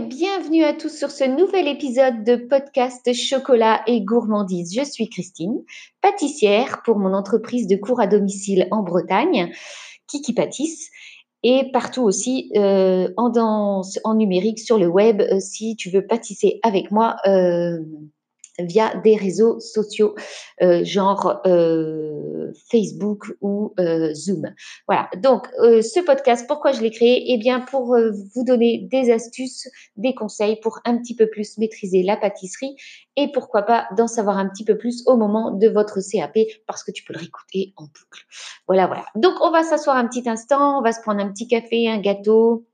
bienvenue à tous sur ce nouvel épisode de podcast Chocolat et Gourmandise. Je suis Christine, pâtissière pour mon entreprise de cours à domicile en Bretagne, Kiki Pâtisse, et partout aussi euh, en, en numérique sur le web euh, si tu veux pâtisser avec moi. Euh, via des réseaux sociaux, euh, genre euh, Facebook ou euh, Zoom. Voilà. Donc, ce podcast, pourquoi je l'ai créé? Eh bien, pour vous donner des astuces, des conseils pour un petit peu plus maîtriser la pâtisserie et pourquoi pas d'en savoir un petit peu plus au moment de votre CAP parce que tu peux le réécouter en boucle. Voilà, voilà. Donc, on va s'asseoir un petit instant, on va se prendre un petit café, un gâteau,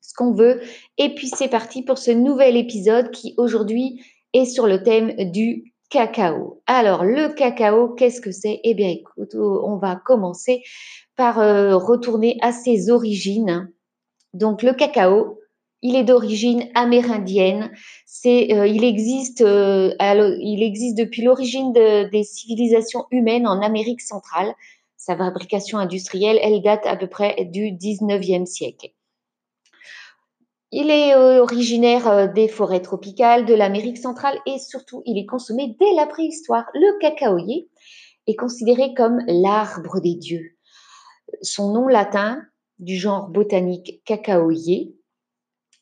ce qu'on veut. Et puis, c'est parti pour ce nouvel épisode qui aujourd'hui et sur le thème du cacao. Alors, le cacao, qu'est-ce que c'est? Eh bien, écoute, on va commencer par euh, retourner à ses origines. Donc, le cacao, il est d'origine amérindienne. C'est, euh, il existe, euh, il existe depuis l'origine des civilisations humaines en Amérique centrale. Sa fabrication industrielle, elle date à peu près du 19e siècle. Il est euh, originaire euh, des forêts tropicales de l'Amérique centrale et surtout il est consommé dès la préhistoire. Le cacaoyer est considéré comme l'arbre des dieux. Son nom latin du genre botanique cacaoyer,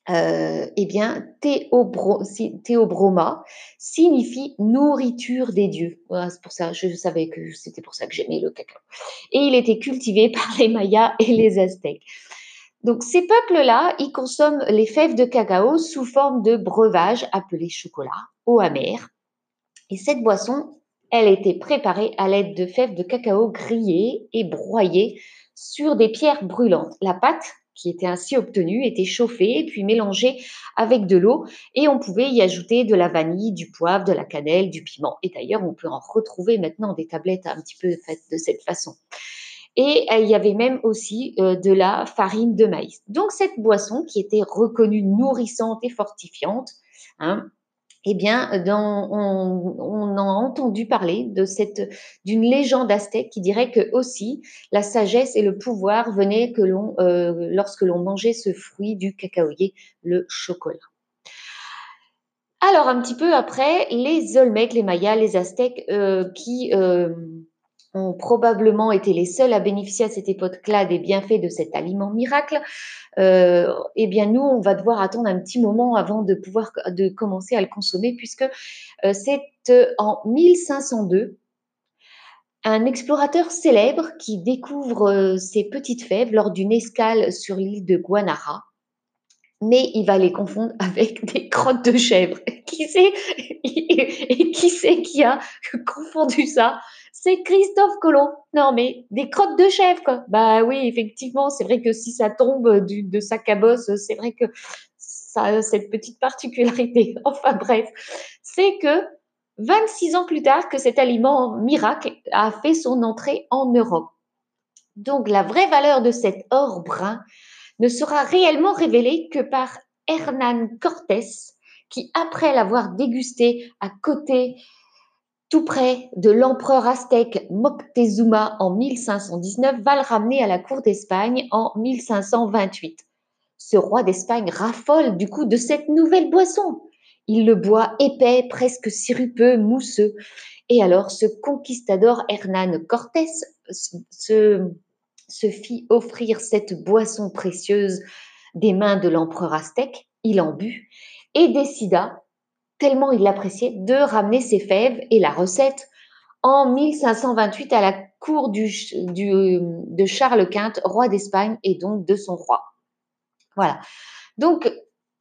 euh, eh bien, théobroma signifie nourriture des dieux. c'est pour ça, je savais que c'était pour ça que j'aimais le cacao. Et il était cultivé par les Mayas et les Aztèques. Donc ces peuples-là, ils consomment les fèves de cacao sous forme de breuvage appelé chocolat, eau amère. Et cette boisson, elle était préparée à l'aide de fèves de cacao grillées et broyées sur des pierres brûlantes. La pâte qui était ainsi obtenue était chauffée puis mélangée avec de l'eau et on pouvait y ajouter de la vanille, du poivre, de la cannelle, du piment. Et d'ailleurs, on peut en retrouver maintenant des tablettes un petit peu faites de cette façon. Et euh, il y avait même aussi euh, de la farine de maïs. Donc cette boisson qui était reconnue nourrissante et fortifiante, hein, eh bien, on, a entendu parler de cette d'une légende aztèque qui dirait que aussi la sagesse et le pouvoir venaient que l'on euh, lorsque l'on mangeait ce fruit du cacaoyer, le chocolat. Alors un petit peu après, les Olmecs, les Mayas, les Aztèques qui ont probablement été les seuls à bénéficier à cette époque-là des bienfaits de cet aliment miracle, euh, eh bien nous, on va devoir attendre un petit moment avant de pouvoir de commencer à le consommer, puisque euh, c'est euh, en 1502 un explorateur célèbre qui découvre ces petites fèves lors d'une escale sur l'île de Guanara. Mais il va les confondre avec des crottes de chèvre. Qui sait et qui sait qui a confondu ça? C'est Christophe Colomb. Non mais des crottes de chèvre quoi. Bah oui, effectivement, c'est vrai que si ça tombe de sa cabosse, c'est vrai que ça a cette petite particularité. Enfin bref, c'est que 26 ans plus tard que cet aliment miracle a fait son entrée en Europe. Donc la vraie valeur de cet or brun, ne sera réellement révélé que par Hernán Cortés, qui, après l'avoir dégusté à côté, tout près de l'empereur aztèque Moctezuma en 1519, va le ramener à la cour d'Espagne en 1528. Ce roi d'Espagne raffole du coup de cette nouvelle boisson. Il le boit épais, presque sirupeux, mousseux. Et alors ce conquistador Hernán Cortés se se fit offrir cette boisson précieuse des mains de l'empereur aztèque, il en but et décida, tellement il l'appréciait, de ramener ses fèves et la recette en 1528 à la cour de Charles V, roi d'Espagne et donc de son roi. Voilà. Donc,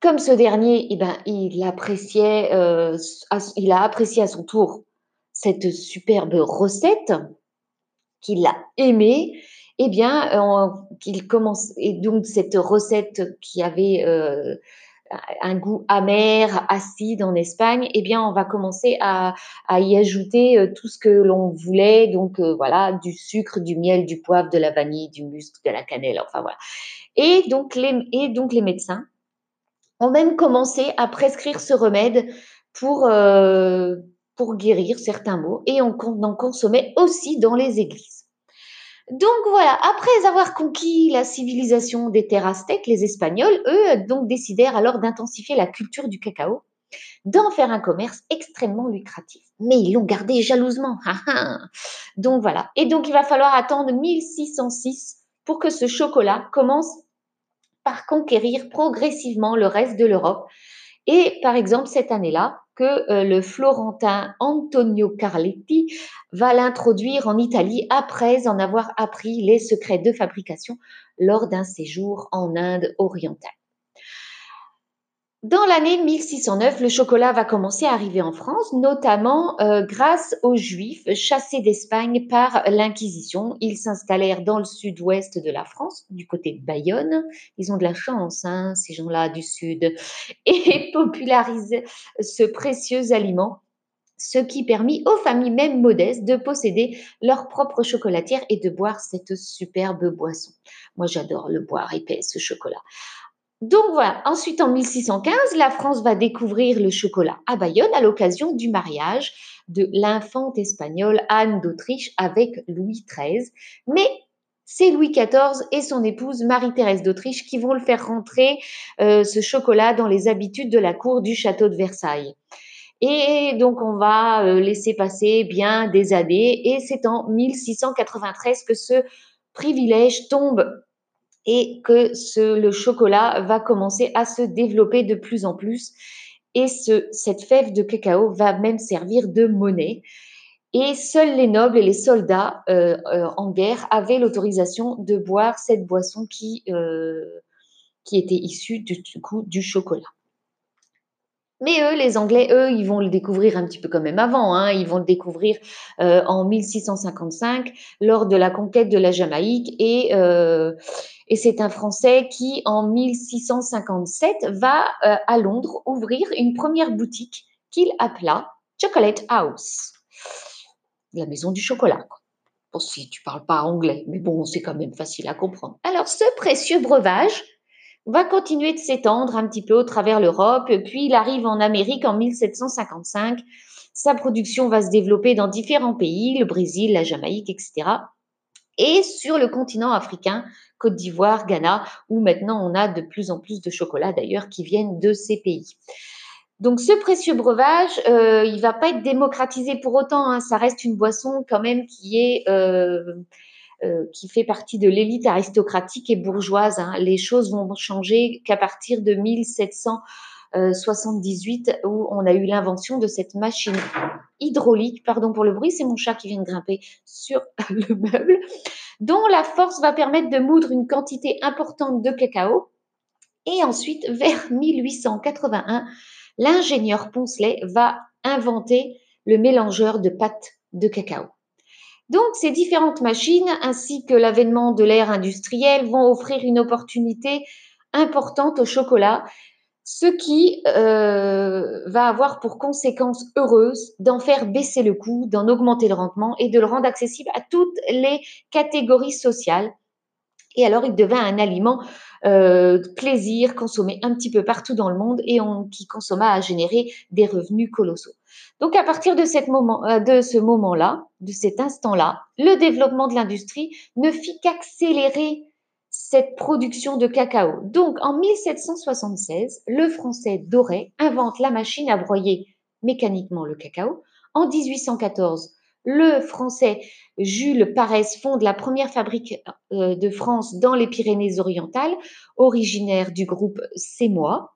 comme ce dernier, eh ben, il appréciait, euh, il a apprécié à son tour cette superbe recette qu'il a aimée eh bien, qu'il commence et donc cette recette qui avait euh, un goût amer, acide en Espagne, eh bien, on va commencer à, y ajouter euh, tout ce que l'on voulait, donc voilà, du sucre, du miel, du poivre, de la vanille, du musc, de la cannelle, enfin voilà. Et donc les, et donc les médecins ont même commencé à prescrire ce remède pour, pour guérir certains maux et on en consommait aussi dans les églises. Donc voilà, après avoir conquis la civilisation des terres aztèques, les Espagnols, eux, donc décidèrent alors d'intensifier la culture du cacao, d'en faire un commerce extrêmement lucratif. Mais ils l'ont gardé jalousement. donc voilà. Et donc il va falloir attendre 1606 pour que ce chocolat commence par conquérir progressivement le reste de l'Europe. Et par exemple, cette année-là, que euh, le Florentin Antonio Carletti va l'introduire en Italie après en avoir appris les secrets de fabrication lors d'un séjour en Inde orientale. Dans l'année 1609, le chocolat va commencer à arriver en France, notamment euh, grâce aux Juifs chassés d'Espagne par l'Inquisition. Ils s'installèrent dans le sud-ouest de la France, du côté de Bayonne. Ils ont de la chance, hein, ces gens-là du sud, et popularisent ce précieux aliment ce qui permit aux familles même modestes de posséder leur propre chocolatière et de boire cette superbe boisson. Moi, j'adore le boire épais, ce chocolat. Donc voilà, ensuite en 1615, la France va découvrir le chocolat à Bayonne à l'occasion du mariage de l'infante espagnole Anne d'Autriche avec Louis XIII. Mais c'est Louis XIV et son épouse Marie-Thérèse d'Autriche qui vont le faire rentrer euh, ce chocolat dans les habitudes de la cour du château de Versailles. Et donc on va euh, laisser passer bien des années et c'est en 1693 que ce privilège tombe et que le chocolat va commencer à se développer de plus en plus. Et ce, cette fève de cacao va même servir de monnaie. Et seuls les nobles et les soldats euh, euh, en guerre avaient l'autorisation de boire cette boisson qui, euh, était issue du, chocolat. Mais eux, les Anglais, eux, ils vont le découvrir un petit peu quand même avant. Hein. Ils vont le découvrir en 1655 lors de la conquête de la Jamaïque et, et c'est un Français qui, en 1657, va euh, à Londres ouvrir une première boutique qu'il appela Chocolate House, la maison du chocolat. Bon, si tu parles pas anglais, mais bon, c'est quand même facile à comprendre. Alors, ce précieux breuvage va continuer de s'étendre un petit peu au travers l'Europe, puis il arrive en Amérique en 1755. Sa production va se développer dans différents pays, le Brésil, la Jamaïque, etc. Et sur le continent africain, Côte d'Ivoire, Ghana, où maintenant on a de plus en plus de chocolat d'ailleurs qui viennent de ces pays. Donc ce précieux breuvage, euh, il va pas être démocratisé pour autant. Hein. Ça reste une boisson quand même qui est euh, euh, qui fait partie de l'élite aristocratique et bourgeoise. Hein. Les choses vont changer qu'à partir de 1778 où on a eu l'invention de cette machine hydraulique, pardon pour le bruit, c'est mon chat qui vient de grimper sur le meuble, dont la force va permettre de moudre une quantité importante de cacao. Et ensuite, vers 1881, l'ingénieur Poncelet va inventer le mélangeur de pâte de cacao. Donc, ces différentes machines, ainsi que l'avènement de l'ère industrielle, vont offrir une opportunité importante au chocolat, ce qui euh, va avoir pour conséquence heureuse d'en faire baisser le coût, d'en augmenter le rendement et de le rendre accessible à toutes les catégories sociales. Et alors, il devint un aliment euh, plaisir consommé un petit peu partout dans le monde et qui consomma à générer des revenus colossaux. Donc à partir de, cette euh, de ce moment-là, de cet instant-là, le développement de l'industrie ne fit qu'accélérer cette production de cacao. Donc en 1776, le français Doré invente la machine à broyer mécaniquement le cacao. En 1814, le français Jules Parès fonde la première fabrique euh, de France dans les Pyrénées-Orientales, originaire du groupe Sémois.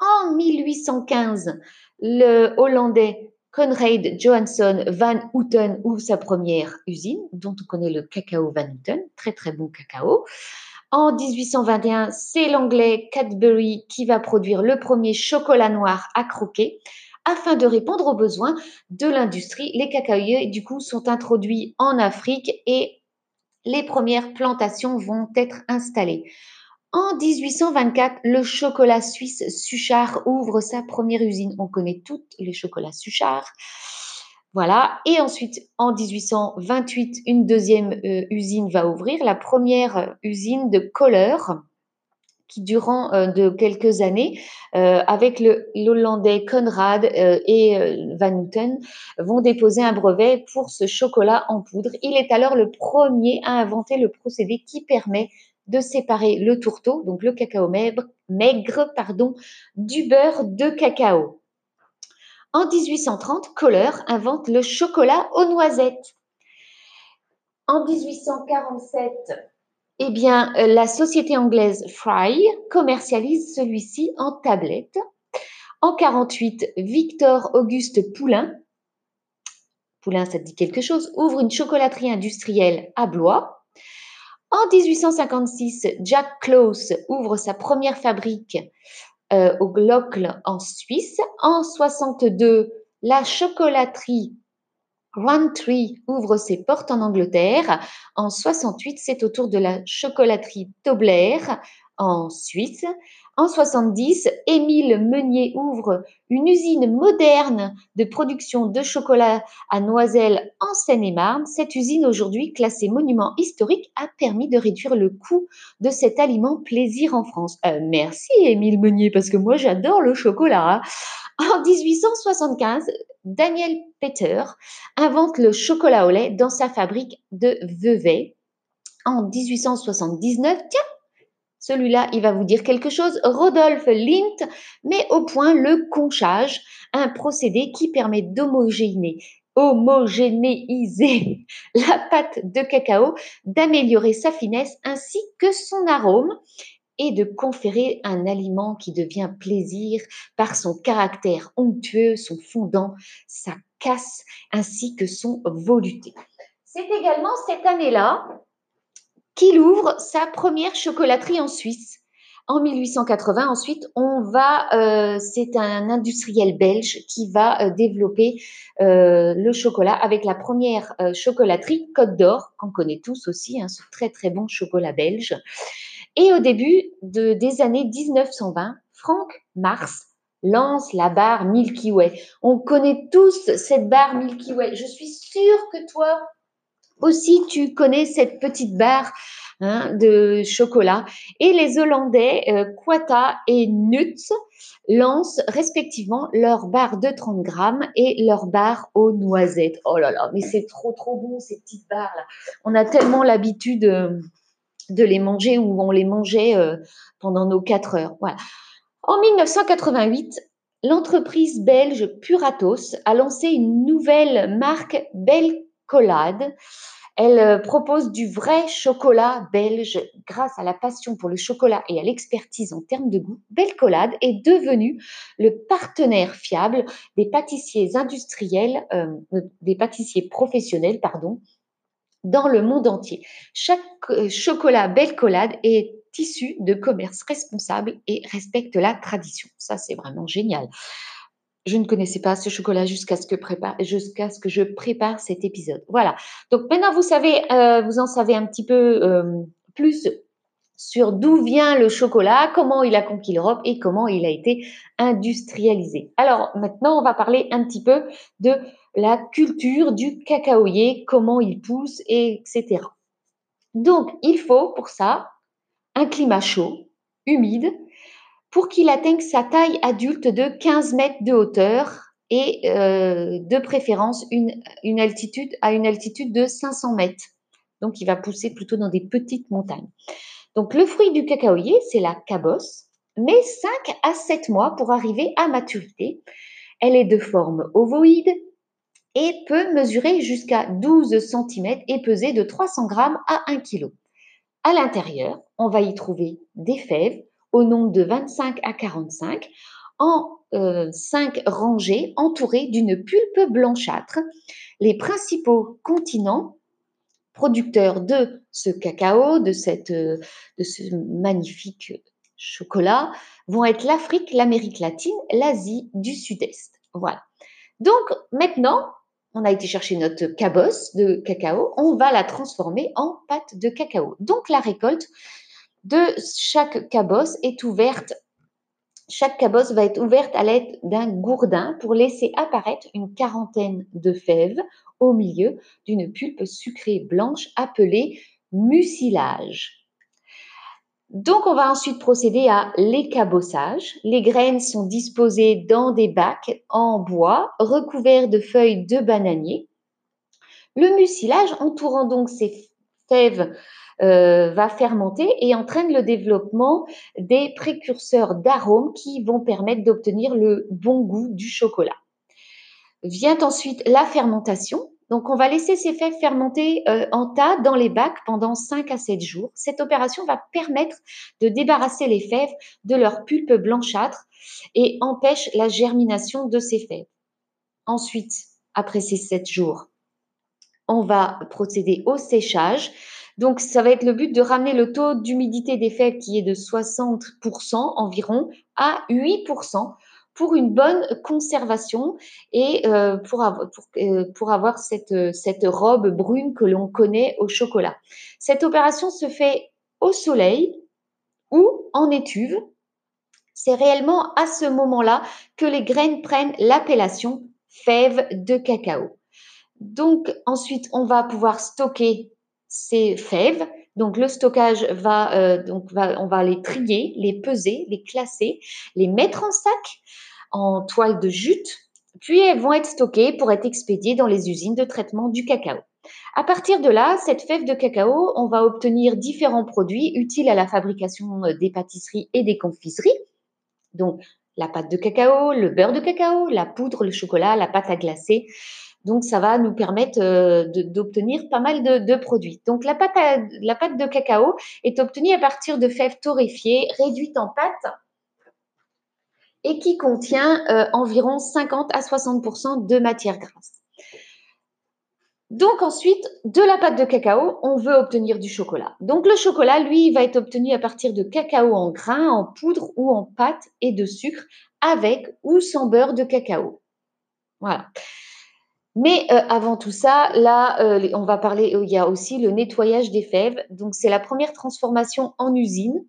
En 1815, le Hollandais Conrad Johansson van Houten ouvre sa première usine, dont on connaît le cacao Van Houten, très très bon cacao. En 1821, c'est l'anglais Cadbury qui va produire le premier chocolat noir à croquer afin de répondre aux besoins de l'industrie. Les cacaoyers, du coup, sont introduits en Afrique et les premières plantations vont être installées. En 1824, le chocolat suisse Suchard ouvre sa première usine. On connaît toutes les chocolats Suchard. Voilà. Et ensuite, en 1828, une deuxième euh, usine va ouvrir, la première usine de couleur qui, durant euh, de quelques années, euh, avec l'Hollandais Conrad et Van Houten, vont déposer un brevet pour ce chocolat en poudre. Il est alors le premier à inventer le procédé qui permet de séparer le tourteau, donc le cacao maigre, pardon, du beurre de cacao. En 1830, Kohler invente le chocolat aux noisettes. En 1847, eh bien, la société anglaise Fry commercialise celui-ci en tablette. En 48, Victor Auguste Poulain, Poulain, ça te dit quelque chose, ouvre une chocolaterie industrielle à Blois. En 1856, Jack Close ouvre sa première fabrique euh, au Glockle en Suisse. En 62, la chocolaterie One Tree ouvre ses portes en Angleterre. En 68, c'est au tour de la chocolaterie Tobler en Suisse. En 70, Émile Meunier ouvre une usine moderne de production de chocolat à Noiselle en Seine-et-Marne. Cette usine, aujourd'hui classée monument historique, a permis de réduire le coût de cet aliment plaisir en France. Euh, merci Émile Meunier, parce que moi j'adore le chocolat. Hein. En 1875, Daniel Peter invente le chocolat au lait dans sa fabrique de Vevey. En 1879, tiens, celui-là, il va vous dire quelque chose. Rodolphe Lindt met au point le conchage, un procédé qui permet d'homogénéiser homogénéiser la pâte de cacao, d'améliorer sa finesse ainsi que son arôme et de conférer un aliment qui devient plaisir par son caractère onctueux, son fondant, sa casse ainsi que son voluté. C'est également cette année-là qu'il ouvre sa première chocolaterie en Suisse. En 1880, ensuite, on va, euh, c'est un industriel belge qui va euh, développer euh, le chocolat avec la première chocolaterie Côte d'Or, qu'on connaît tous aussi, hein, ce très très bon chocolat belge. Et au début de, des années 1920, Frank Mars lance la barre Milky Way. On connaît tous cette barre Milky Way. Je suis sûre que toi aussi, tu connais cette petite barre hein, de chocolat. Et les Hollandais, euh, Quata et Nuts, lancent respectivement leur barre de 30 grammes et leur barre aux noisettes. Oh là là, mais c'est trop trop bon ces petites barres là. On a tellement l'habitude. Euh, de les manger ou on les mangeait euh, pendant nos quatre heures. Voilà. En 1988, l'entreprise belge Puratos a lancé une nouvelle marque Belcolade. Elle euh, propose du vrai chocolat belge grâce à la passion pour le chocolat et à l'expertise en termes de goût. Belcolade est devenu le partenaire fiable des pâtissiers industriels, euh, des pâtissiers professionnels, pardon, dans le monde entier. Chaque euh, chocolat Belcolade est issu de commerce responsable et respecte la tradition. Ça, c'est vraiment génial. Je ne connaissais pas ce chocolat jusqu'à ce que je prépare cet épisode. Voilà. Donc maintenant vous savez, euh, vous en savez un petit peu euh, plus sur d'où vient le chocolat, comment il a conquis l'Europe et comment il a été industrialisé. Alors maintenant, on va parler un petit peu de la culture du cacaoyer, comment il pousse, etc. Donc, il faut pour ça un climat chaud, humide, pour qu'il atteigne sa taille adulte de 15 mètres de hauteur et euh, de préférence une, altitude à une altitude de 500 mètres. Donc, il va pousser plutôt dans des petites montagnes. Donc, le fruit du cacaoyer, c'est la cabosse, mais 5 à 7 mois pour arriver à maturité. Elle est de forme ovoïde, et peut mesurer jusqu'à 12 cm et peser de 300 g à 1 kg. À l'intérieur, on va y trouver des fèves au nombre de 25 à 45 en 5 euh, rangées entourées d'une pulpe blanchâtre. Les principaux continents producteurs de ce cacao, de, cette, de ce magnifique chocolat, vont être l'Afrique, l'Amérique latine, l'Asie du Sud-Est. Voilà. Donc maintenant, on a été chercher notre cabosse de cacao, on va la transformer en pâte de cacao. Donc la récolte de chaque cabosse est ouverte. Chaque cabosse va être ouverte à l'aide d'un gourdin pour laisser apparaître une quarantaine de fèves au milieu d'une pulpe sucrée blanche appelée mucilage. Donc, on va ensuite procéder à l'écabossage. Les graines sont disposées dans des bacs en bois recouverts de feuilles de bananier. Le mucilage entourant donc ces fèves euh, va fermenter et entraîne le développement des précurseurs d'arômes qui vont permettre d'obtenir le bon goût du chocolat. Vient ensuite la fermentation. Donc, on va laisser ces fèves fermenter euh, en tas dans les bacs pendant 5 à 7 jours. Cette opération va permettre de débarrasser les fèves de leur pulpe blanchâtre et empêche la germination de ces fèves. Ensuite, après ces 7 jours, on va procéder au séchage. Donc, ça va être le but de ramener le taux d'humidité des fèves qui est de 60% environ à 8% pour une bonne conservation et euh, pour, avoir, euh, pour, avoir cette, cette robe brune que l'on connaît au chocolat. Cette opération se fait au soleil ou en étuve. C'est réellement à ce moment-là que les graines prennent l'appellation fèves de cacao. Donc ensuite, on va pouvoir stocker ces fèves. Donc le stockage va, euh, donc va, on va les trier, les peser, les classer, les mettre en sac, en toile de jute, puis elles vont être stockées pour être expédiées dans les usines de traitement du cacao. À partir de là, cette fève de cacao, on va obtenir différents produits utiles à la fabrication des pâtisseries et des confiseries. Donc la pâte de cacao, le beurre de cacao, la poudre, le chocolat, la pâte à glacer, donc, ça va nous permettre euh, d'obtenir pas mal de, produits. Donc, la pâte, de cacao est obtenue à partir de fèves torréfiées, réduites en pâte et qui contient euh, environ 50 à 60% de matière grasse. Donc ensuite, de la pâte de cacao, on veut obtenir du chocolat. Donc le chocolat, lui, va être obtenu à partir de cacao en grains, en poudre ou en pâte et de sucre avec ou sans beurre de cacao. Voilà. Mais euh, avant tout ça, là, euh, on va parler, euh, il y a aussi le nettoyage des fèves. Donc, c'est la première transformation en usine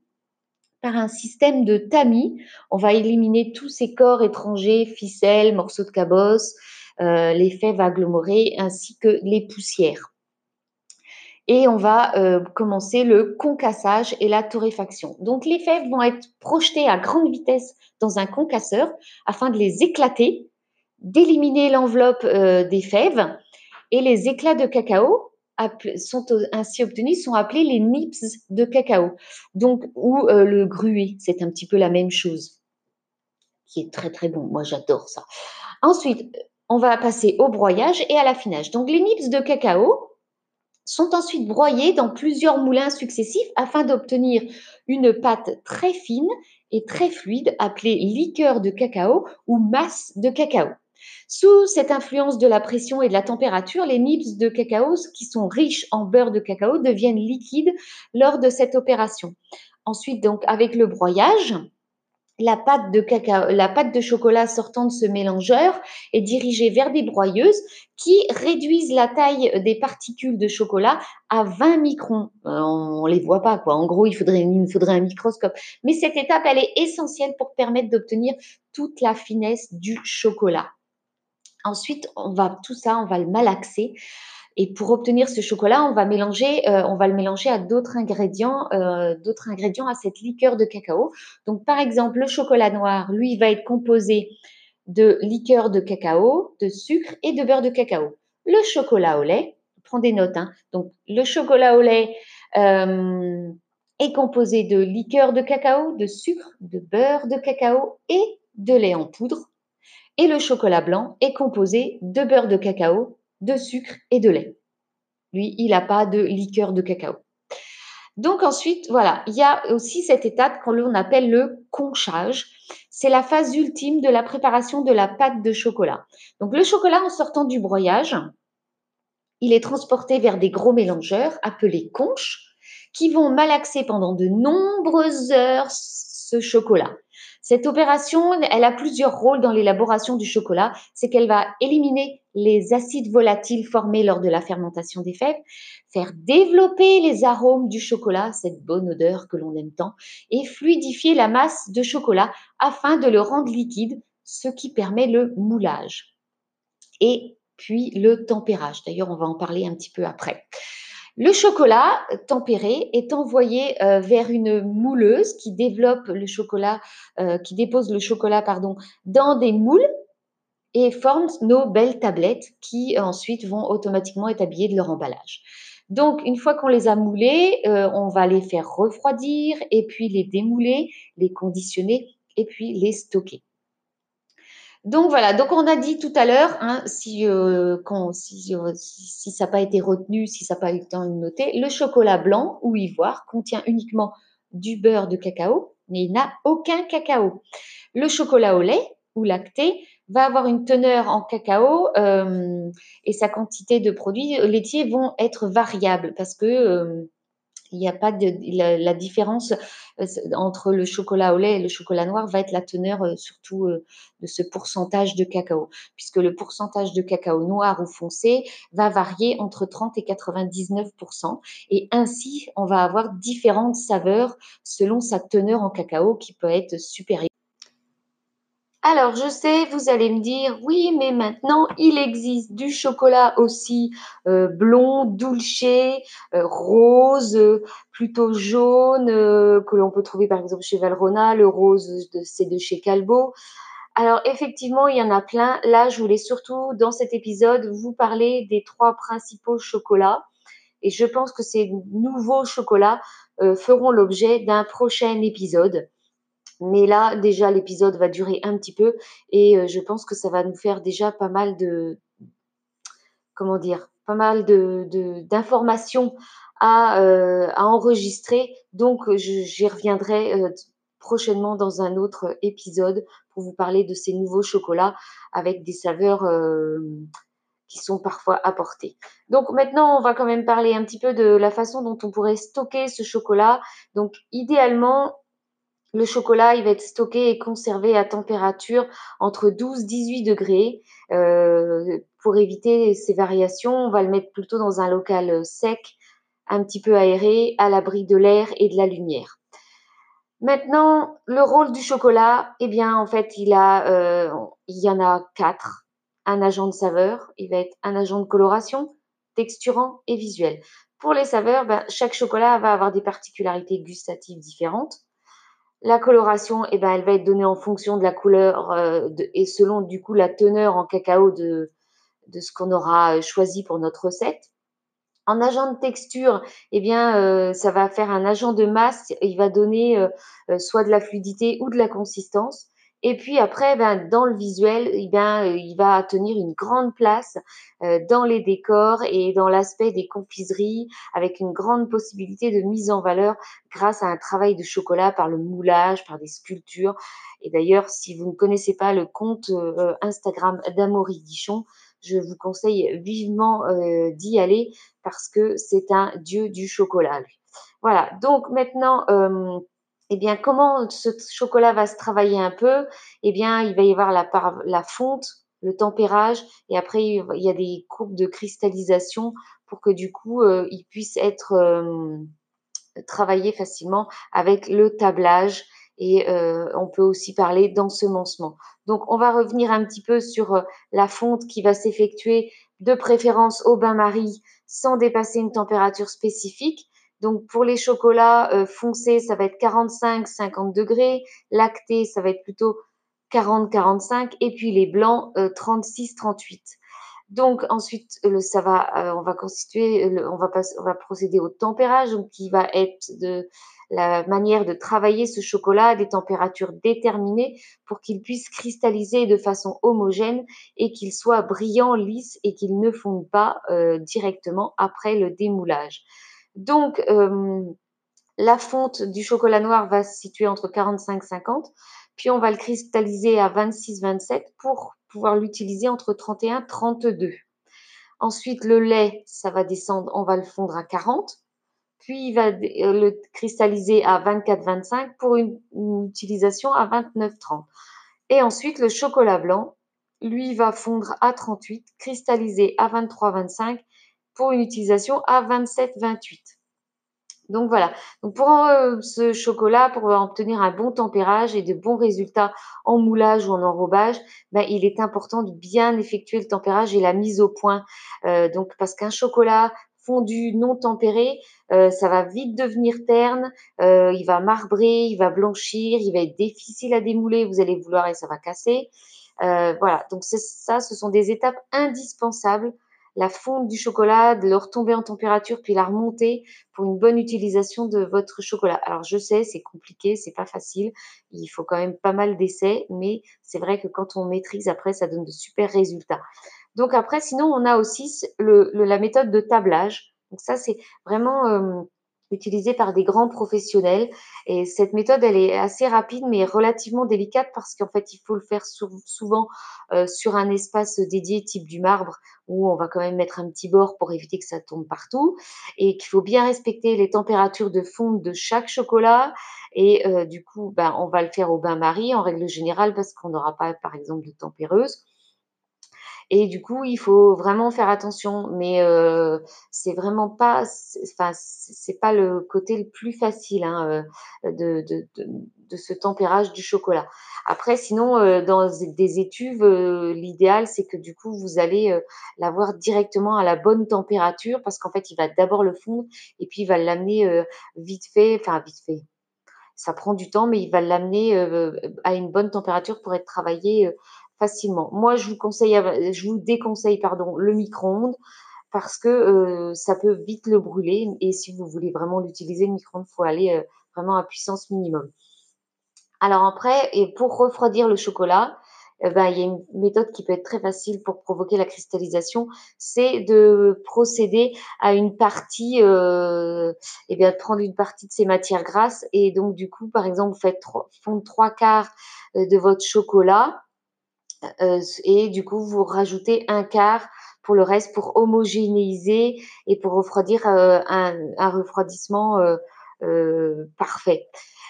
par un système de tamis. On va éliminer tous ces corps étrangers, ficelles, morceaux de cabosse, les fèves agglomérées ainsi que les poussières. Et on va commencer le concassage et la torréfaction. Donc, les fèves vont être projetées à grande vitesse dans un concasseur afin de les éclater d'éliminer l'enveloppe euh, des fèves et les éclats de cacao sont ainsi obtenus sont appelés les nips de cacao. Donc ou euh, le gruet, c'est un petit peu la même chose, qui est très très bon. Moi j'adore ça. Ensuite, on va passer au broyage et à l'affinage. Donc les nips de cacao sont ensuite broyés dans plusieurs moulins successifs afin d'obtenir une pâte très fine et très fluide appelée liqueur de cacao ou masse de cacao. Sous cette influence de la pression et de la température, les nips de cacao, qui sont riches en beurre de cacao, deviennent liquides lors de cette opération. Ensuite, donc, avec le broyage, la pâte de cacao, la pâte de chocolat sortant de ce mélangeur est dirigée vers des broyeuses qui réduisent la taille des particules de chocolat à 20 microns. Euh, on les voit pas, quoi. En gros, il faudrait, il faudrait un microscope. Mais cette étape, elle est essentielle pour permettre d'obtenir toute la finesse du chocolat. Ensuite, on va tout ça, on va le malaxer. Et pour obtenir ce chocolat, on va mélanger, euh, on va le mélanger à d'autres ingrédients, euh, d'autres ingrédients à cette liqueur de cacao. Donc, par exemple, le chocolat noir, lui, va être composé de liqueur de cacao, de sucre et de beurre de cacao. Le chocolat au lait, prends des notes. Hein. Donc, le chocolat au lait euh, est composé de liqueur de cacao, de sucre, de beurre de cacao et de lait en poudre. Et le chocolat blanc est composé de beurre de cacao, de sucre et de lait. Lui, il n'a pas de liqueur de cacao. Donc ensuite, voilà, il y a aussi cette étape qu'on appelle le conchage. C'est la phase ultime de la préparation de la pâte de chocolat. Donc le chocolat en sortant du broyage, il est transporté vers des gros mélangeurs appelés conches qui vont malaxer pendant de nombreuses heures ce chocolat. Cette opération, elle a plusieurs rôles dans l'élaboration du chocolat. C'est qu'elle va éliminer les acides volatiles formés lors de la fermentation des fèves, faire développer les arômes du chocolat, cette bonne odeur que l'on aime tant, et fluidifier la masse de chocolat afin de le rendre liquide, ce qui permet le moulage. Et puis le tempérage. D'ailleurs, on va en parler un petit peu après. Le chocolat tempéré est envoyé euh, vers une mouleuse qui développe le chocolat, euh, qui dépose le chocolat pardon, dans des moules et forme nos belles tablettes qui ensuite vont automatiquement être habillées de leur emballage. Donc, une fois qu'on les a moulées, euh, on va les faire refroidir et puis les démouler, les conditionner et puis les stocker. Donc voilà, donc on a dit tout à l'heure, hein, si, euh, euh, si, ça n'a pas été retenu, si ça n'a pas eu le temps de noter, le chocolat blanc ou ivoire contient uniquement du beurre de cacao, mais il n'a aucun cacao. Le chocolat au lait ou lacté va avoir une teneur en cacao euh, et sa quantité de produits laitiers vont être variables parce que il n'y a pas de la, différence euh, entre le chocolat au lait et le chocolat noir va être la teneur euh, surtout euh, de ce pourcentage de cacao, puisque le pourcentage de cacao noir ou foncé va varier entre 30 et 99% et ainsi on va avoir différentes saveurs selon sa teneur en cacao qui peut être supérieure. Alors, je sais, vous allez me dire, oui, mais maintenant, il existe du chocolat aussi euh, blond, dulce, euh, rose, plutôt jaune, euh, que l'on peut trouver par exemple chez Valrhona, le rose, c'est de chez Calbo. Alors, effectivement, il y en a plein. Là, je voulais surtout, dans cet épisode, vous parler des trois principaux chocolats. Et je pense que ces nouveaux chocolats feront l'objet d'un prochain épisode. Mais là, déjà, l'épisode va durer un petit peu et euh, je pense que ça va nous faire déjà pas mal de, comment dire, pas mal de, d'informations à, euh, à, enregistrer. Donc, j'y reviendrai euh, prochainement dans un autre épisode pour vous parler de ces nouveaux chocolats avec des saveurs qui sont parfois apportées. Donc maintenant, on va quand même parler un petit peu de la façon dont on pourrait stocker ce chocolat. Donc idéalement, le chocolat, il va être stocké et conservé à température entre 12 et 18 degrés. Euh, pour éviter ces variations, on va le mettre plutôt dans un local sec, un petit peu aéré, à l'abri de l'air et de la lumière. Maintenant, le rôle du chocolat, eh bien, en fait, il, euh, y en a quatre. Un agent de saveur, il va être un agent de coloration, texturant et visuel. Pour les saveurs, ben, chaque chocolat va avoir des particularités gustatives différentes. La coloration, eh ben, elle va être donnée en fonction de la couleur euh, et selon du coup la teneur en cacao de, ce qu'on aura euh, choisi pour notre recette. En agent de texture, eh bien, euh, ça va faire un agent de masse. Il va donner soit de la fluidité ou de la consistance. Et puis après, ben, dans le visuel, eh ben, euh, il va tenir une grande place euh, dans les décors et dans l'aspect des confiseries, avec une grande possibilité de mise en valeur grâce à un travail de chocolat par le moulage, par des sculptures. Et d'ailleurs, si vous ne connaissez pas le compte euh, Instagram d'Amory Guichon, je vous conseille vivement d'y aller parce que c'est un dieu du chocolat. Lui. Voilà, donc maintenant, eh bien, comment ce chocolat va se travailler un peu? Eh bien, il va y avoir la, fonte, le tempérage, et après, il y a des courbes de cristallisation pour que du coup, euh, il puisse être euh, travaillé facilement avec le tablage. Et euh, on peut aussi parler d'ensemencement. Donc, on va revenir un petit peu sur la fonte qui va s'effectuer de préférence au bain-marie sans dépasser une température spécifique. Donc pour les chocolats euh, foncés, ça va être 45-50 degrés. Lactés, ça va être plutôt 40-45. Et puis les blancs, 36-38. Euh, donc ensuite, ça euh, on va procéder au tempérage, donc qui va être de la manière de travailler ce chocolat à des températures déterminées pour qu'il puisse cristalliser de façon homogène et qu'il soit brillant, lisse et qu'il ne fonde pas directement après le démoulage. Donc, euh, la fonte du chocolat noir va se situer entre 45 et 50, puis on va le cristalliser à 26-27 pour pouvoir l'utiliser entre 31 et 32. Ensuite, le lait, ça va descendre, on va le fondre à 40, puis il va euh, le cristalliser à 24-25 pour une, utilisation à 29-30. Et ensuite, le chocolat blanc, lui, va fondre à 38, cristalliser à 23-25 pour une utilisation à 27-28. Donc voilà. Donc pour euh, ce chocolat, pour obtenir un bon tempérage et de bons résultats en moulage ou en enrobage, ben, il est important de bien effectuer le tempérage et la mise au point. Euh, donc parce qu'un chocolat fondu non tempéré, euh, ça va vite devenir terne, il va marbrer, il va blanchir, il va être difficile à démouler, vous allez vouloir et ça va casser. Voilà, donc ça, ce sont des étapes indispensables. La fonte du chocolat, de le retomber en température, puis la remonter pour une bonne utilisation de votre chocolat. Alors je sais, c'est compliqué, c'est pas facile, il faut quand même pas mal d'essais, mais c'est vrai que quand on maîtrise après, ça donne de super résultats. Donc après, sinon, on a aussi le, la méthode de tablage. Donc ça, c'est vraiment euh, utilisé par des grands professionnels. Et cette méthode, elle est assez rapide, mais relativement délicate parce qu'en fait, il faut le faire souvent euh, sur un espace dédié, type du marbre, où on va quand même mettre un petit bord pour éviter que ça tombe partout. Et qu'il faut bien respecter les températures de fonte de chaque chocolat. Et euh, du coup, ben, on va le faire au bain-marie en règle générale parce qu'on n'aura pas, par exemple, de tempéreuse. Et du coup, il faut vraiment faire attention. Mais euh, c'est vraiment pas, enfin, c'est pas le côté le plus facile hein, euh, de, ce tempérage du chocolat. Après, sinon, euh, dans des étuves, euh, l'idéal, c'est que du coup, vous allez l'avoir directement à la bonne température parce qu'en fait, il va d'abord le fondre et puis il va l'amener vite fait, enfin vite fait. Ça prend du temps, mais il va l'amener à une bonne température pour être travaillé facilement. Moi, je vous conseille, je vous déconseille, pardon, le micro-ondes parce que euh, ça peut vite le brûler. Et si vous voulez vraiment l'utiliser, le micro-ondes, faut aller euh, vraiment à puissance minimum. Alors après, et pour refroidir le chocolat, eh ben, il y a une méthode qui peut être très facile pour provoquer la cristallisation, c'est de procéder à une partie, euh, et eh bien de prendre une partie de ces matières grasses et donc du coup, par exemple, vous faites fondre trois quarts euh, de votre chocolat euh, et du coup, vous rajoutez un quart pour le reste pour homogénéiser et pour refroidir euh, un, refroidissement euh, parfait.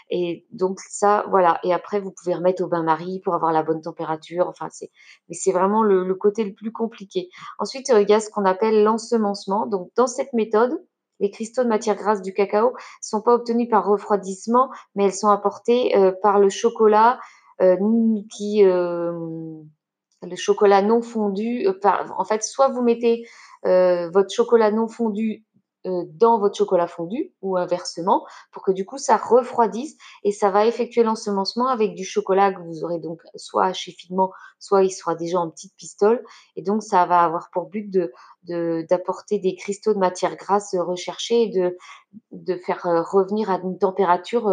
Et donc ça, voilà. Et après, vous pouvez remettre au bain-marie pour avoir la bonne température. Enfin, c'est, mais c'est vraiment le, côté le plus compliqué. Ensuite, il y a ce qu'on appelle l'ensemencement. Donc, dans cette méthode, les cristaux de matière grasse du cacao sont pas obtenus par refroidissement, mais elles sont apportés euh, par le chocolat qui euh, le chocolat non fondu. Euh, en fait, soit vous mettez votre chocolat non fondu dans votre chocolat fondu ou inversement pour que du coup ça refroidisse et ça va effectuer l'ensemencement avec du chocolat que vous aurez donc soit haché finement, soit il sera déjà en petite pistole et donc ça va avoir pour but de d'apporter des cristaux de matière grasse recherchés et de, de faire revenir à une température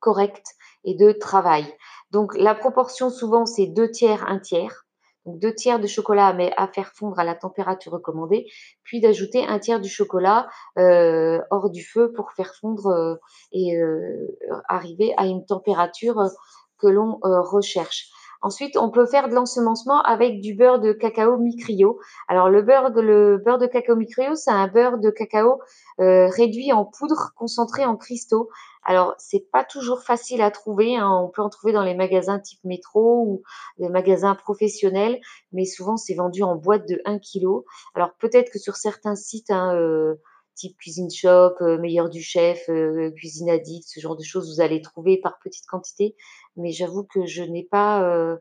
correcte et de travail. Donc la proportion souvent c'est deux tiers, un tiers. Donc deux tiers de chocolat mais à faire fondre à la température recommandée, puis d'ajouter un tiers du chocolat euh, hors du feu pour faire fondre euh, et euh, arriver à une température que l'on recherche. Ensuite, on peut faire de l'ensemencement avec du beurre de cacao micrio. Alors, le beurre de, le beurre de cacao micrio, c'est un beurre de cacao réduit en poudre concentré en cristaux. Alors, c'est pas toujours facile à trouver. Hein. On peut en trouver dans les magasins type métro ou les magasins professionnels, mais souvent c'est vendu en boîte de 1 kg. Alors, peut-être que sur certains sites, hein, euh, type Cuisine Shop, euh, Meilleur du Chef, euh, Cuisine Addict, ce genre de choses, vous allez trouver par petite quantité. Mais j'avoue que je n'ai pas,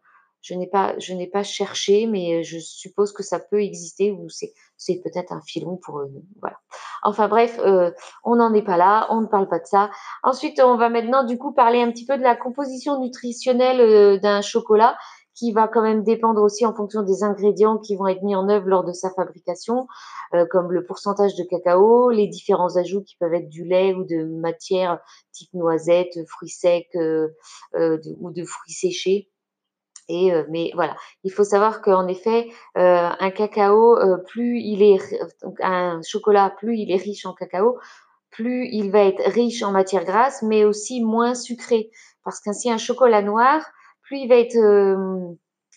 je n'ai pas, je n'ai pas cherché, mais je suppose que ça peut exister ou c'est, c'est peut-être un filon pour eux. Voilà. Enfin bref, euh, on n'en est pas là, on ne parle pas de ça. Ensuite, on va maintenant du coup parler un petit peu de la composition nutritionnelle euh, d'un chocolat qui va quand même dépendre aussi en fonction des ingrédients qui vont être mis en œuvre lors de sa fabrication, euh, comme le pourcentage de cacao, les différents ajouts qui peuvent être du lait ou de matière type noisette, fruits secs euh, euh, ou de fruits séchés. Euh, mais voilà, il faut savoir qu'en effet, euh, un cacao, euh, plus il est un chocolat, plus il est riche en cacao, plus il va être riche en matière grasse, mais aussi moins sucré. Parce qu'ainsi un chocolat noir, plus il va être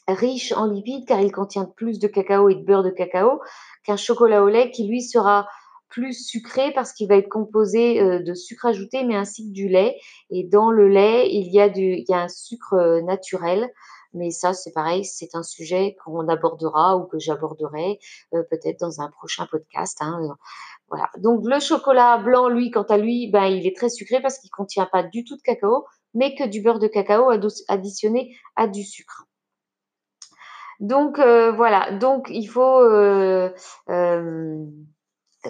riche en lipides car il contient plus de cacao et de beurre de cacao qu'un chocolat au lait qui lui sera plus sucré parce qu'il va être composé de sucre ajouté mais ainsi que du lait et dans le lait il y a du il y a un sucre naturel mais ça c'est pareil c'est un sujet qu'on abordera ou que j'aborderai euh, peut-être dans un prochain podcast hein. voilà donc le chocolat blanc lui quant à lui ben il est très sucré parce qu'il contient pas du tout de cacao mais que du beurre de cacao additionné à du sucre. Donc euh, voilà, donc il faut euh, euh,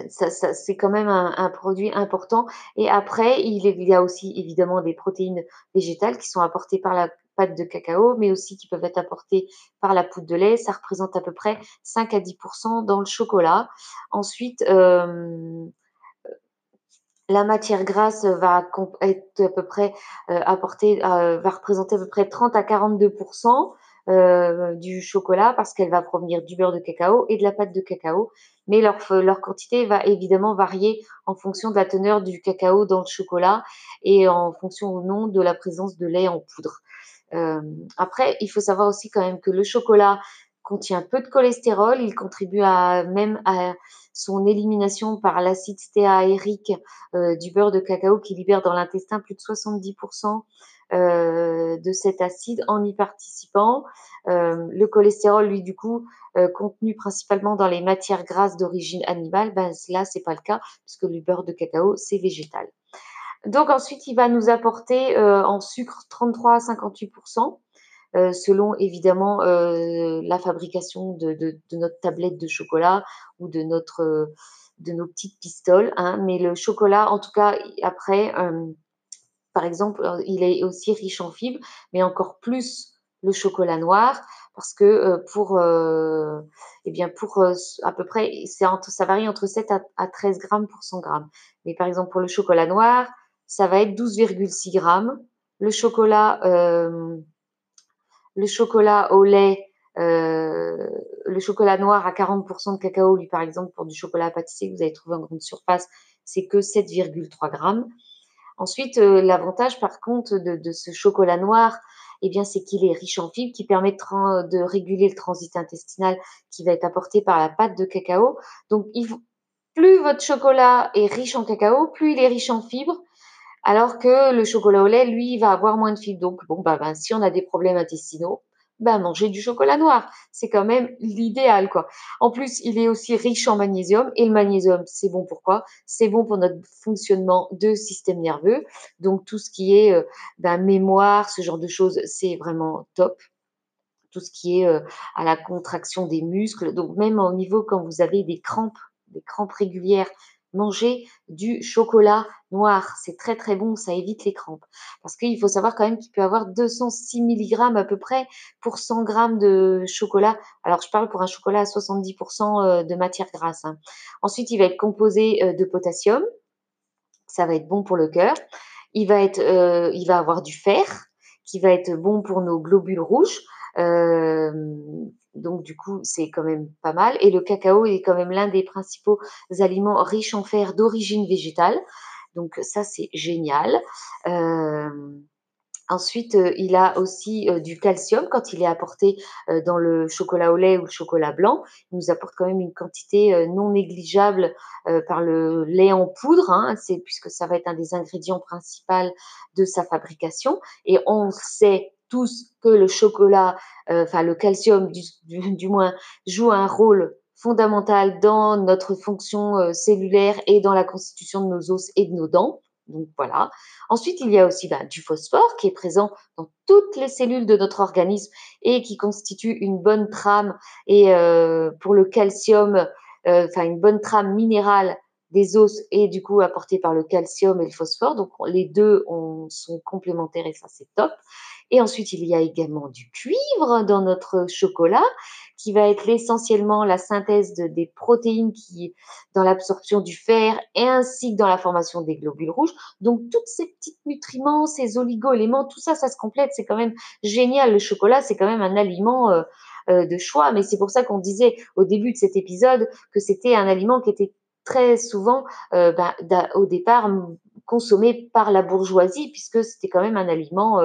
ça, c'est quand même un, produit important. Et après, il, y a aussi évidemment des protéines végétales qui sont apportées par la de cacao, mais aussi qui peuvent être apportées par la poudre de lait. Ça représente à peu près 5 à 10% dans le chocolat. Ensuite, euh, la matière grasse va être à peu près euh, euh, va représenter à peu près 30 à 42% euh, du chocolat parce qu'elle va provenir du beurre de cacao et de la pâte de cacao. Mais leur quantité va évidemment varier en fonction de la teneur du cacao dans le chocolat et en fonction ou non de la présence de lait en poudre. Euh, après, il faut savoir aussi quand même que le chocolat contient peu de cholestérol, il contribue même à son élimination par l'acide stéaérique euh, du beurre de cacao qui libère dans l'intestin plus de 70% euh, de cet acide en y participant. Le cholestérol, lui, du coup, contenu principalement dans les matières grasses d'origine animale, ben, là, c'est pas le cas puisque le beurre de cacao, c'est végétal. Donc ensuite, il va nous apporter en sucre 33 à 58% selon évidemment la fabrication de, de, de, notre tablette de chocolat ou de notre de nos petites pistoles. Hein. Mais le chocolat, en tout cas, après, par exemple, euh, il est aussi riche en fibres, mais encore plus le chocolat noir, parce que euh, pour, euh, eh bien pour à peu près, ça varie entre 7 à, 13 grammes pour 100 grammes. Mais par exemple, pour le chocolat noir, ça va être 12,6 grammes. Le chocolat, le chocolat au lait, le chocolat noir à 40% de cacao, lui par exemple, pour du chocolat pâtissé que vous allez trouver en grande surface, c'est que 7,3 grammes. Ensuite, euh, l'avantage par contre de, ce chocolat noir, eh bien, c'est qu'il est riche en fibres qui permettront de réguler le transit intestinal qui va être apporté par la pâte de cacao. Donc, plus votre chocolat est riche en cacao, plus il est riche en fibres, alors que le chocolat au lait, lui, va avoir moins de fibres. Donc, bon, bah, ben, si on a des problèmes intestinaux, ben, manger du chocolat noir. C'est quand même l'idéal, quoi. En plus, il est aussi riche en magnésium et le magnésium, c'est bon pourquoi? C'est bon pour notre fonctionnement de système nerveux. Donc, tout ce qui est euh, ben, mémoire, ce genre de choses, c'est vraiment top. Tout ce qui est euh, à la contraction des muscles. Donc, même au niveau quand vous avez des crampes, des crampes régulières, manger du chocolat noir. C'est très très bon, ça évite les crampes. Parce qu'il faut savoir quand même qu'il peut avoir 206 mg à peu près pour 100 g de chocolat. Alors je parle pour un chocolat à 70% euh, de matière grasse. Hein. Ensuite, il va être composé euh, de potassium. Ça va être bon pour le cœur. Il va, être, euh, il va avoir du fer qui va être bon pour nos globules rouges. Euh, donc du coup, c'est quand même pas mal. Et le cacao est quand même l'un des principaux aliments riches en fer d'origine végétale. Donc ça, c'est génial. Euh, ensuite, euh, il a aussi euh, du calcium quand il est apporté dans le chocolat au lait ou le chocolat blanc. Il nous apporte quand même une quantité non négligeable par le lait en poudre, hein, puisque ça va être un des ingrédients principaux de sa fabrication. Et on sait tous que le chocolat, euh, enfin le calcium du, moins, joue un rôle fondamental dans notre fonction euh, cellulaire et dans la constitution de nos os et de nos dents. Donc voilà. Ensuite, il y a aussi ben, du phosphore qui est présent dans toutes les cellules de notre organisme et qui constitue une bonne trame et euh, pour le calcium, enfin une bonne trame minérale des os et du coup apportée par le calcium et le phosphore. Donc les deux sont complémentaires et ça c'est top. Et ensuite, il y a également du cuivre dans notre chocolat, qui va être essentiellement la synthèse de, des protéines qui, dans l'absorption du fer et ainsi que dans la formation des globules rouges. Donc, tous ces petits nutriments, ces oligo-éléments, tout ça, ça se complète. C'est quand même génial. Le chocolat, c'est quand même un aliment euh, euh, de choix. Mais c'est pour ça qu'on disait au début de cet épisode que c'était un aliment qui était très souvent, euh, bah, au départ, consommé par la bourgeoisie, puisque c'était quand même un aliment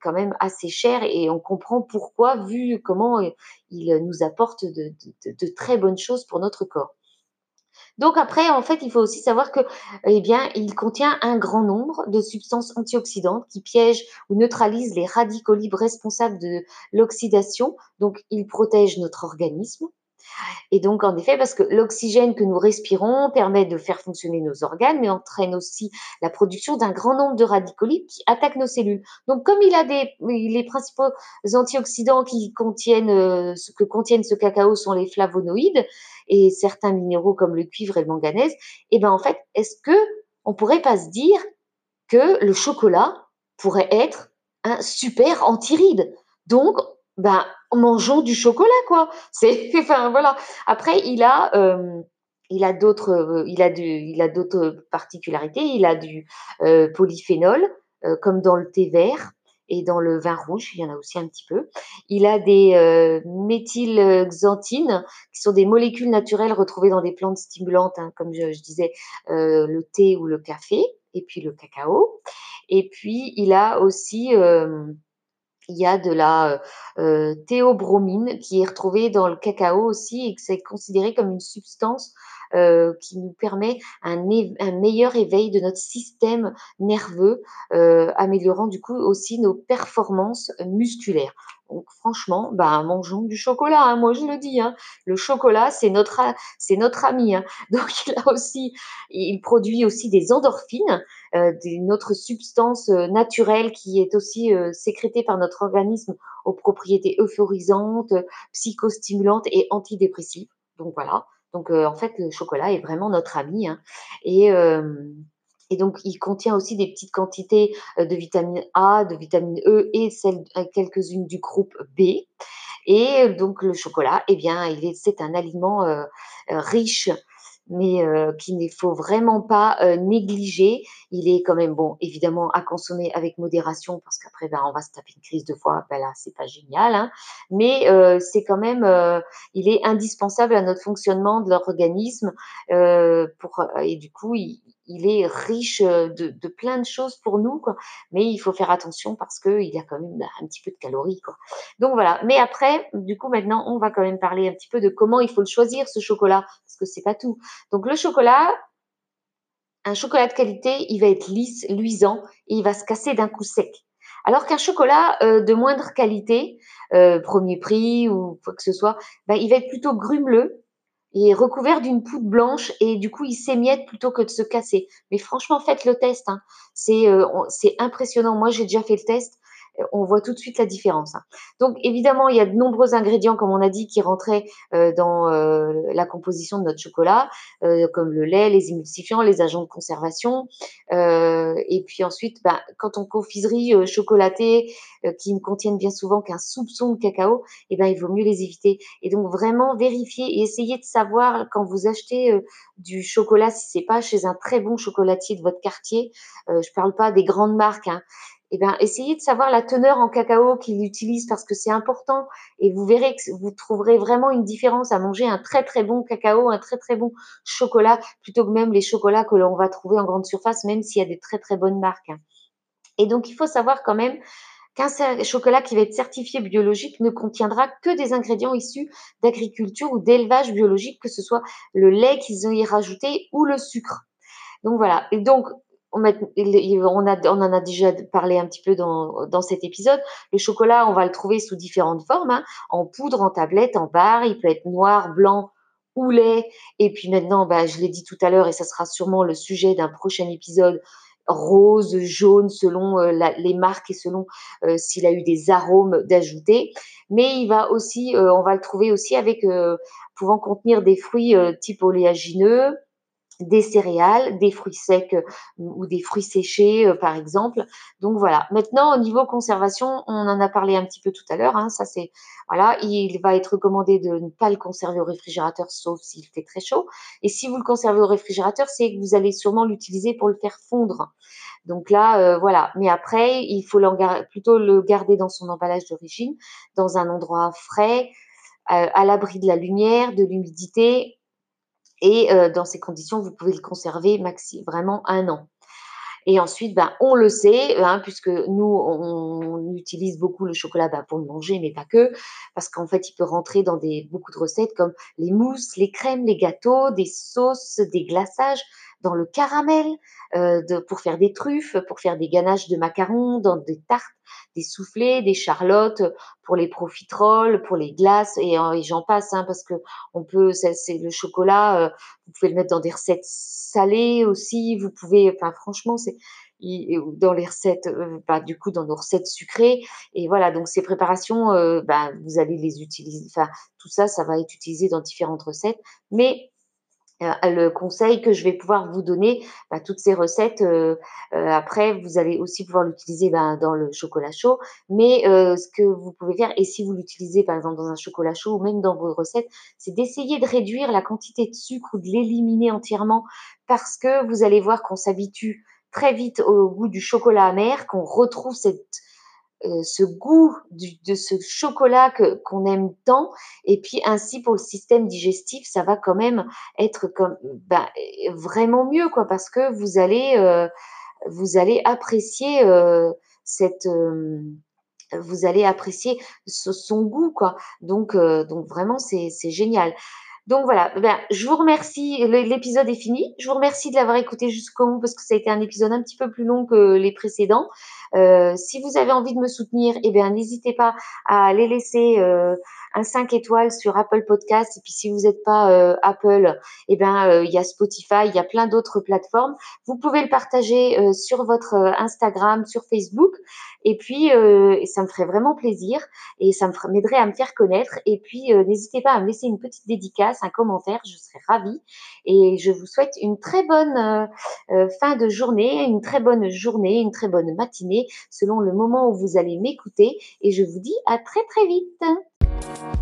quand même assez cher et on comprend pourquoi, vu comment euh, il nous apporte de, très bonnes choses pour notre corps. Donc après, en fait, il faut aussi savoir que, eh il contient un grand nombre de substances antioxydantes qui piègent ou neutralisent les radicaux libres responsables de l'oxydation. Donc, il protège notre organisme. Et donc, en effet, parce que l'oxygène que nous respirons permet de faire fonctionner nos organes, mais entraîne aussi la production d'un grand nombre de radicaux qui attaquent nos cellules. Donc, comme il a les principaux antioxydants euh, que contiennent ce cacao sont les flavonoïdes et certains minéraux comme le cuivre et le manganèse, eh ben, en fait, est-ce que on pourrait pas se dire que le chocolat pourrait être un super antiride? Donc, ben, mangeons du chocolat, quoi. C'est, enfin, voilà. Après, il a, euh, il a d'autres, euh, il a du, il a d'autres particularités. Il a du euh, polyphénol, comme dans le thé vert et dans le vin rouge, il y en a aussi un petit peu. Il a des méthylxanthines, qui sont des molécules naturelles retrouvées dans des plantes stimulantes, hein, comme je, disais, le thé ou le café, et puis le cacao. Et puis, il a aussi il y a de la euh, théobromine qui est retrouvée dans le cacao aussi et que c'est considéré comme une substance euh, qui nous permet un, un, meilleur éveil de notre système nerveux, euh, améliorant du coup aussi nos performances musculaires. Donc franchement, bah, mangeons du chocolat, hein, moi je le dis. Hein. Le chocolat, c'est notre, ami. Hein. Donc il a aussi, produit aussi des endorphines, euh, une autre substance euh, naturelle qui est aussi euh, sécrétée par notre organisme aux propriétés euphorisantes, psychostimulantes et antidépressives. Donc voilà. Donc en fait, le chocolat est vraiment notre ami. Et donc, il contient aussi des petites quantités euh, de vitamine A, de vitamine E et euh, quelques-unes du groupe B. Et euh, donc, le chocolat, eh bien, c'est un aliment riche mais euh, qu'il ne faut vraiment pas négliger. Il est quand même bon, évidemment, à consommer avec modération parce qu'après, ben, on va se taper une crise de foie. Ben là, c'est pas génial, hein. mais c'est quand même, il est indispensable à notre fonctionnement de l'organisme et du coup, il, il est riche de, plein de choses pour nous, quoi. Mais il faut faire attention parce que il y a quand même un petit peu de calories. Donc voilà. Mais après, du coup, maintenant, on va quand même parler un petit peu de comment il faut le choisir ce chocolat parce que c'est pas tout. Donc le chocolat, un chocolat de qualité, il va être lisse, luisant et il va se casser d'un coup sec. Alors qu'un chocolat de moindre qualité, premier prix ou quoi que ce soit, ben, il va être plutôt grumeleux et recouvert d'une poudre blanche et du coup il s'émiette plutôt que de se casser. Mais franchement, faites le test. Hein. Euh, c'est impressionnant. Moi, j'ai déjà fait le test on voit tout de suite la différence. Hein. Donc évidemment, il y a de nombreux ingrédients, comme on a dit, qui rentraient euh, dans euh, la composition de notre chocolat, euh, comme le lait, les émulsifiants, les agents de conservation. et puis ensuite, bah, quand on confiserie chocolatée qui ne contiennent bien souvent qu'un soupçon de cacao, eh ben, il vaut mieux les éviter. Et donc vraiment vérifier et essayer de savoir quand vous achetez du chocolat, si c'est pas chez un très bon chocolatier de votre quartier, je parle pas des grandes marques, hein, eh bien, essayez de savoir la teneur en cacao qu'il utilise parce que c'est important et vous verrez que vous trouverez vraiment une différence à manger un très très bon cacao, un très très bon chocolat plutôt que même les chocolats que l'on va trouver en grande surface, même s'il y a des très très bonnes marques. Hein. Et donc, il faut savoir quand même qu'un chocolat qui va être certifié biologique ne contiendra que des ingrédients issus d'agriculture ou d'élevage biologique, que ce soit le lait qu'ils ont y rajouté ou le sucre. Donc voilà. Et donc, on, en a déjà parlé un petit peu dans, cet épisode. Le chocolat, on va le trouver sous différentes formes, hein. en poudre, en tablette, en barre. Il peut être noir, blanc ou lait. Et puis maintenant, bah, je l'ai dit tout à l'heure, et ça sera sûrement le sujet d'un prochain épisode, rose, jaune, selon euh, les marques et selon euh, s'il a eu des arômes d'ajouter. Mais il va aussi, euh, on va le trouver aussi avec pouvant contenir des fruits type oléagineux, des céréales, des fruits secs euh, ou des fruits séchés, euh, par exemple. Donc voilà. Maintenant, au niveau conservation, on en a parlé un petit peu tout à l'heure. Hein, ça c'est voilà, il va être recommandé de ne pas le conserver au réfrigérateur, sauf s'il fait très chaud. Et si vous le conservez au réfrigérateur, c'est que vous allez sûrement l'utiliser pour le faire fondre. Donc là, euh, voilà. Mais après, il faut plutôt le garder dans son emballage d'origine, dans un endroit frais, à l'abri de la lumière, de l'humidité, et euh, dans ces conditions, vous pouvez le conserver maxi, vraiment un an. Et ensuite, ben, on le sait, hein, puisque nous, on, utilise beaucoup le chocolat ben, pour le manger, mais pas que, parce qu'en fait, il peut rentrer dans des, beaucoup de recettes comme les mousses, les crèmes, les gâteaux, des sauces, des glaçages, dans le caramel, euh, de, pour faire des truffes, pour faire des ganaches de macarons, dans des tartes, des soufflés, des charlottes, pour les profiteroles, pour les glaces et, et j'en passe, hein, parce que on peut, c'est le chocolat, euh, vous pouvez le mettre dans des recettes salées aussi, vous pouvez, enfin franchement, c'est dans les recettes, euh, bah, du coup, dans nos recettes sucrées. Et voilà, donc ces préparations, euh, bah, vous allez les utiliser. Enfin, tout ça, ça va être utilisé dans différentes recettes. Mais euh, le conseil que je vais pouvoir vous donner, bah, toutes ces recettes, après, vous allez aussi pouvoir l'utiliser dans le chocolat chaud. Mais ce que vous pouvez faire, et si vous l'utilisez par exemple dans un chocolat chaud ou même dans vos recettes, c'est d'essayer de réduire la quantité de sucre ou de l'éliminer entièrement parce que vous allez voir qu'on s'habitue très vite au goût du chocolat amer, qu'on retrouve cette, euh, ce goût de ce chocolat qu'on aime tant. Et puis ainsi pour le système digestif, ça va quand même être comme ben, vraiment mieux, quoi, parce que vous allez, euh, vous allez apprécier euh, cette vous allez apprécier son goût, quoi. Donc, donc vraiment, c'est, c'est génial. Donc voilà, ben, je vous remercie, l'épisode est fini. Je vous remercie de l'avoir écouté jusqu'au bout parce que ça a été un épisode un petit peu plus long que les précédents. Euh, si vous avez envie de me soutenir, eh bien n'hésitez pas à aller laisser euh, un 5 étoiles sur Apple Podcast. Et puis si vous n'êtes pas euh, Apple, eh bien euh, il y a Spotify, il y a plein d'autres plateformes. Vous pouvez le partager euh, sur votre Instagram, sur Facebook. Et puis ça me ferait vraiment plaisir et ça m'aiderait à me faire connaître. Et puis n'hésitez pas à me laisser une petite dédicace, un commentaire, je serais ravie. Et je vous souhaite une très bonne fin de journée, une très bonne journée, une très bonne matinée selon le moment où vous allez m'écouter. Et je vous dis à très très vite. We'll